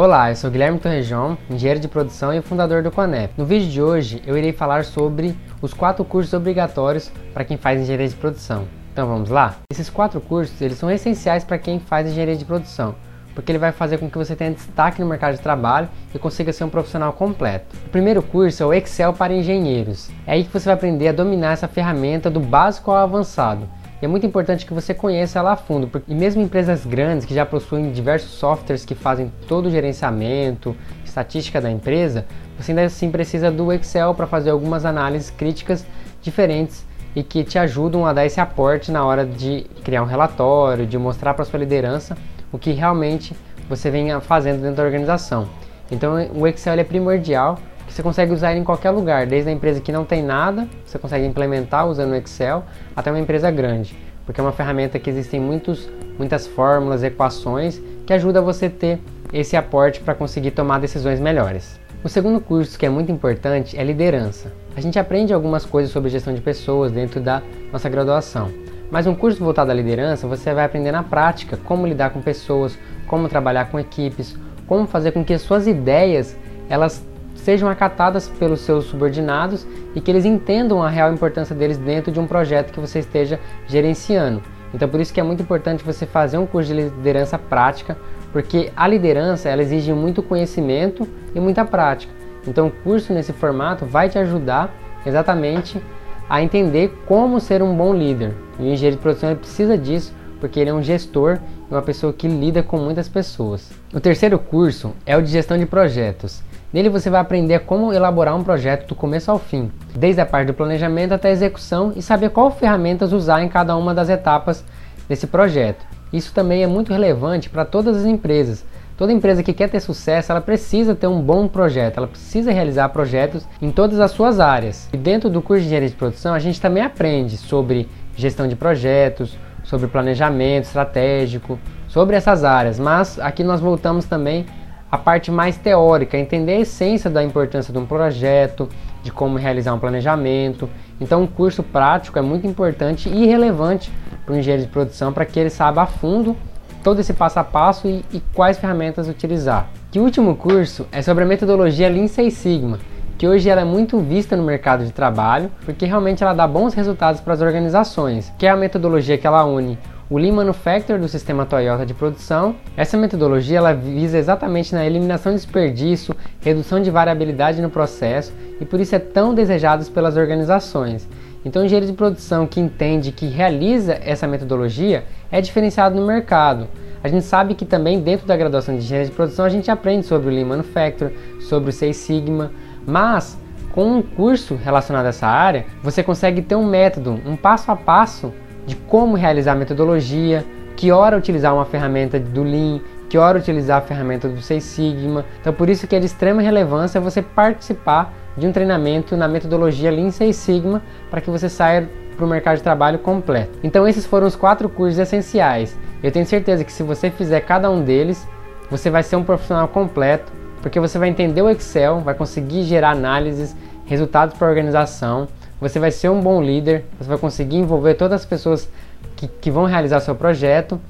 Olá, eu sou Guilherme Torrejão, engenheiro de produção e fundador do Conep. No vídeo de hoje eu irei falar sobre os quatro cursos obrigatórios para quem faz engenharia de produção. Então vamos lá? Esses quatro cursos eles são essenciais para quem faz engenharia de produção, porque ele vai fazer com que você tenha destaque no mercado de trabalho e consiga ser um profissional completo. O primeiro curso é o Excel para engenheiros. É aí que você vai aprender a dominar essa ferramenta do básico ao avançado e é muito importante que você conheça ela a fundo, porque mesmo empresas grandes que já possuem diversos softwares que fazem todo o gerenciamento, estatística da empresa, você ainda assim precisa do Excel para fazer algumas análises críticas diferentes e que te ajudam a dar esse aporte na hora de criar um relatório, de mostrar para sua liderança o que realmente você vem fazendo dentro da organização. Então o Excel é primordial você consegue usar ele em qualquer lugar, desde a empresa que não tem nada, você consegue implementar usando o Excel, até uma empresa grande, porque é uma ferramenta que existem muitos, muitas fórmulas, equações que ajuda você a ter esse aporte para conseguir tomar decisões melhores. O segundo curso que é muito importante é liderança. A gente aprende algumas coisas sobre gestão de pessoas dentro da nossa graduação. Mas um curso voltado à liderança, você vai aprender na prática como lidar com pessoas, como trabalhar com equipes, como fazer com que as suas ideias elas sejam acatadas pelos seus subordinados e que eles entendam a real importância deles dentro de um projeto que você esteja gerenciando. Então por isso que é muito importante você fazer um curso de liderança prática, porque a liderança ela exige muito conhecimento e muita prática. Então o curso nesse formato vai te ajudar exatamente a entender como ser um bom líder. E o engenheiro de produção precisa disso, porque ele é um gestor e uma pessoa que lida com muitas pessoas. O terceiro curso é o de gestão de projetos. Nele você vai aprender como elaborar um projeto do começo ao fim, desde a parte do planejamento até a execução e saber qual ferramentas usar em cada uma das etapas desse projeto. Isso também é muito relevante para todas as empresas. Toda empresa que quer ter sucesso, ela precisa ter um bom projeto, ela precisa realizar projetos em todas as suas áreas. E dentro do curso de engenharia de produção, a gente também aprende sobre gestão de projetos, sobre planejamento estratégico, sobre essas áreas. Mas aqui nós voltamos também a parte mais teórica, entender a essência da importância de um projeto, de como realizar um planejamento. Então, um curso prático é muito importante e relevante para o engenheiro de produção para que ele saiba a fundo todo esse passo a passo e, e quais ferramentas utilizar. Que último curso é sobre a metodologia Lean Six Sigma, que hoje ela é muito vista no mercado de trabalho, porque realmente ela dá bons resultados para as organizações, que é a metodologia que ela une o Lean Manufacturing do sistema Toyota de produção. Essa metodologia ela visa exatamente na eliminação de desperdício, redução de variabilidade no processo e por isso é tão desejado pelas organizações. Então, o engenheiro de produção que entende, que realiza essa metodologia é diferenciado no mercado. A gente sabe que também dentro da graduação de engenharia de produção a gente aprende sobre o Lean Manufacturing, sobre o Six Sigma, mas com um curso relacionado a essa área, você consegue ter um método, um passo a passo de como realizar a metodologia, que hora utilizar uma ferramenta do Lean, que hora utilizar a ferramenta do Six Sigma. Então por isso que é de extrema relevância você participar de um treinamento na metodologia Lean Six Sigma para que você saia para o mercado de trabalho completo. Então esses foram os quatro cursos essenciais. Eu tenho certeza que se você fizer cada um deles, você vai ser um profissional completo, porque você vai entender o Excel, vai conseguir gerar análises, resultados para a organização, você vai ser um bom líder, você vai conseguir envolver todas as pessoas que, que vão realizar seu projeto.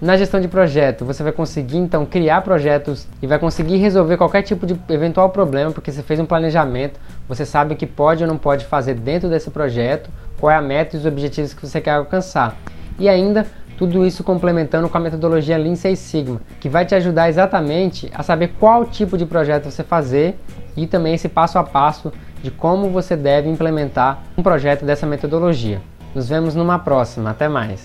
Na gestão de projeto, você vai conseguir então criar projetos e vai conseguir resolver qualquer tipo de eventual problema, porque você fez um planejamento, você sabe o que pode ou não pode fazer dentro desse projeto, qual é a meta e os objetivos que você quer alcançar. E ainda tudo isso complementando com a metodologia Lean Six Sigma, que vai te ajudar exatamente a saber qual tipo de projeto você fazer e também esse passo a passo de como você deve implementar um projeto dessa metodologia. Nos vemos numa próxima, até mais!